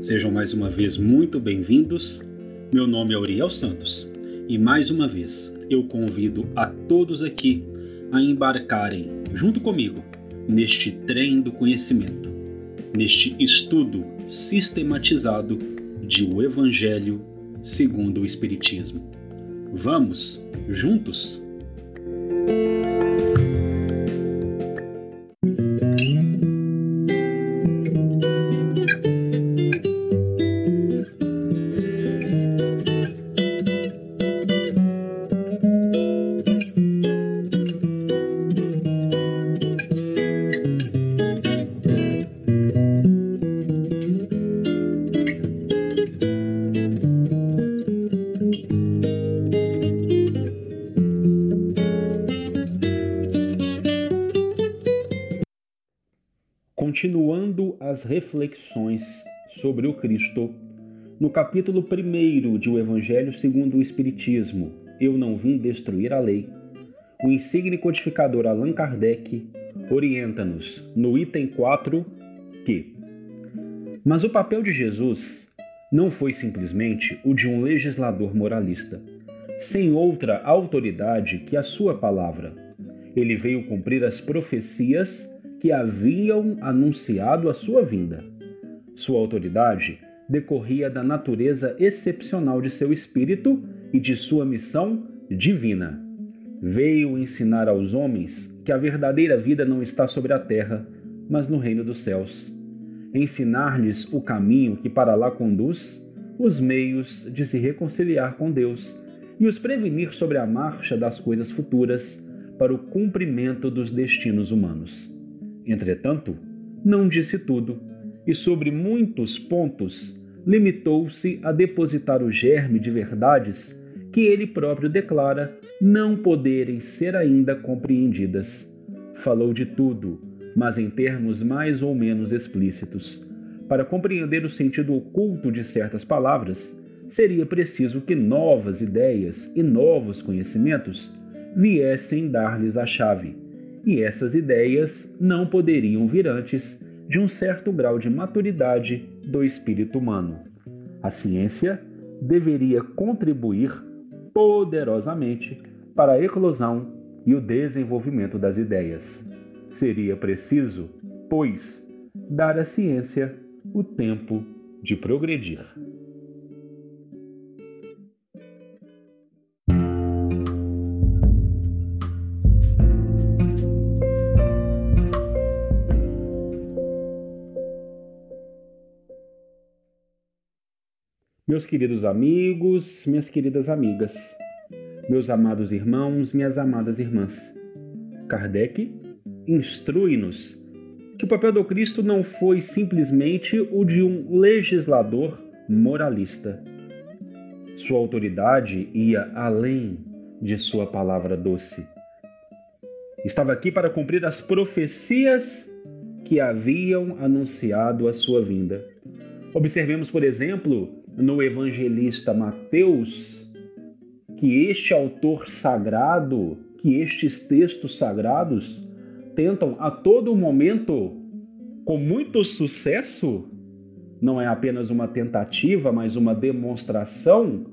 Sejam mais uma vez muito bem-vindos. Meu nome é Uriel Santos e mais uma vez eu convido a todos aqui a embarcarem junto comigo neste trem do conhecimento, neste estudo sistematizado de o Evangelho segundo o Espiritismo. Vamos juntos? Continuando as reflexões sobre o Cristo, no capítulo 1 de O Evangelho segundo o Espiritismo, Eu não vim destruir a lei, o insigne codificador Allan Kardec orienta-nos no item 4 que Mas o papel de Jesus não foi simplesmente o de um legislador moralista, sem outra autoridade que a sua palavra. Ele veio cumprir as profecias que haviam anunciado a sua vinda. Sua autoridade decorria da natureza excepcional de seu espírito e de sua missão divina. Veio ensinar aos homens que a verdadeira vida não está sobre a terra, mas no reino dos céus. Ensinar-lhes o caminho que para lá conduz, os meios de se reconciliar com Deus e os prevenir sobre a marcha das coisas futuras para o cumprimento dos destinos humanos. Entretanto, não disse tudo, e sobre muitos pontos limitou-se a depositar o germe de verdades que ele próprio declara não poderem ser ainda compreendidas. Falou de tudo, mas em termos mais ou menos explícitos. Para compreender o sentido oculto de certas palavras, seria preciso que novas ideias e novos conhecimentos viessem dar-lhes a chave e essas ideias não poderiam vir antes de um certo grau de maturidade do espírito humano. A ciência deveria contribuir poderosamente para a eclosão e o desenvolvimento das ideias. Seria preciso, pois, dar à ciência o tempo de progredir. Meus queridos amigos, minhas queridas amigas, meus amados irmãos, minhas amadas irmãs, Kardec instrui-nos que o papel do Cristo não foi simplesmente o de um legislador moralista. Sua autoridade ia além de sua palavra doce. Estava aqui para cumprir as profecias que haviam anunciado a sua vinda. Observemos, por exemplo, no evangelista Mateus que este autor sagrado, que estes textos sagrados tentam a todo momento, com muito sucesso, não é apenas uma tentativa, mas uma demonstração,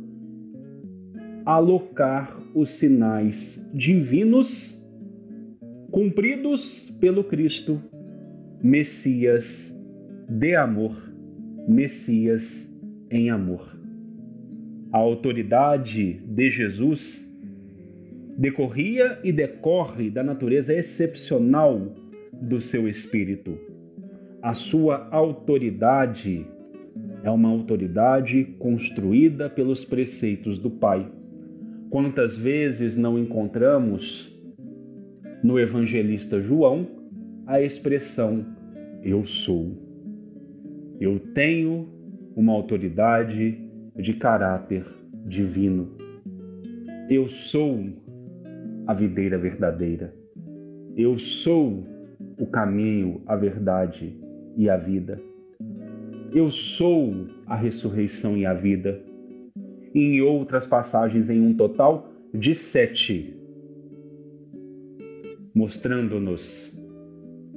alocar os sinais divinos cumpridos pelo Cristo, Messias de amor, Messias em amor. A autoridade de Jesus decorria e decorre da natureza excepcional do seu espírito. A sua autoridade é uma autoridade construída pelos preceitos do Pai. Quantas vezes não encontramos no evangelista João a expressão eu sou. Eu tenho uma autoridade de caráter divino. Eu sou a videira verdadeira. Eu sou o caminho, a verdade e a vida. Eu sou a ressurreição e a vida. E em outras passagens, em um total de sete, mostrando-nos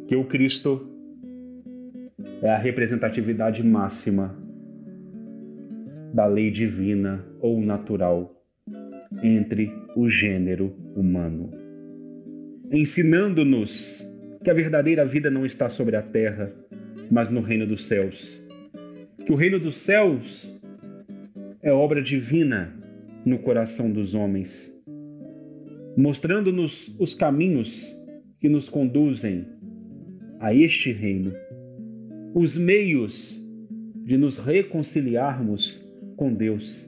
que o Cristo é a representatividade máxima da lei divina ou natural entre o gênero humano, ensinando-nos que a verdadeira vida não está sobre a terra, mas no reino dos céus. Que o reino dos céus é obra divina no coração dos homens, mostrando-nos os caminhos que nos conduzem a este reino, os meios de nos reconciliarmos com Deus,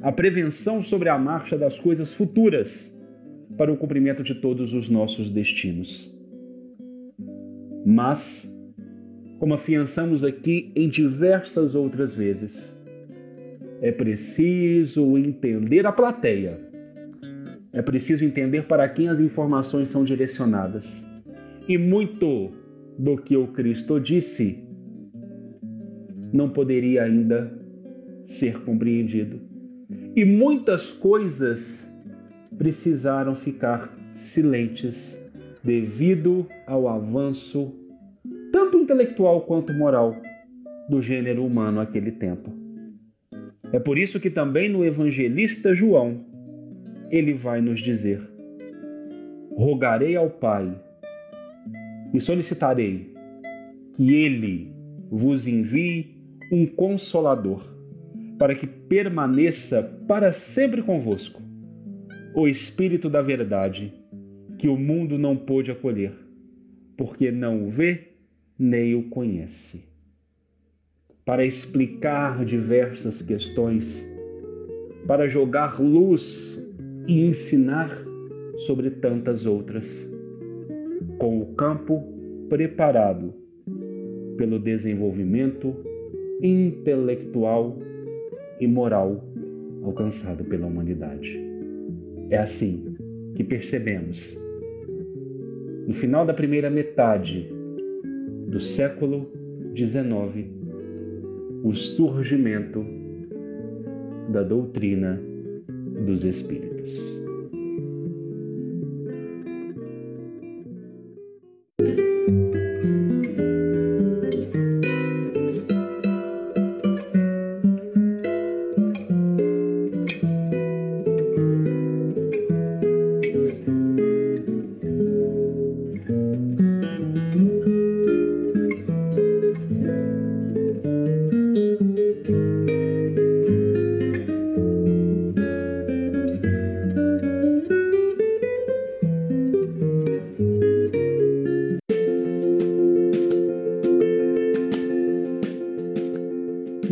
a prevenção sobre a marcha das coisas futuras para o cumprimento de todos os nossos destinos. Mas, como afiançamos aqui em diversas outras vezes, é preciso entender a plateia. É preciso entender para quem as informações são direcionadas. E muito do que o Cristo disse não poderia ainda ser compreendido. E muitas coisas precisaram ficar silentes devido ao avanço, tanto intelectual quanto moral, do gênero humano naquele tempo. É por isso que também no evangelista João, ele vai nos dizer: Rogarei ao Pai e solicitarei que ele vos envie um consolador, para que permaneça para sempre convosco o Espírito da Verdade, que o mundo não pôde acolher, porque não o vê nem o conhece. Para explicar diversas questões, para jogar luz e ensinar sobre tantas outras, com o campo preparado pelo desenvolvimento intelectual e moral alcançado pela humanidade. É assim que percebemos, no final da primeira metade do século XIX, o surgimento da doutrina dos Espíritos.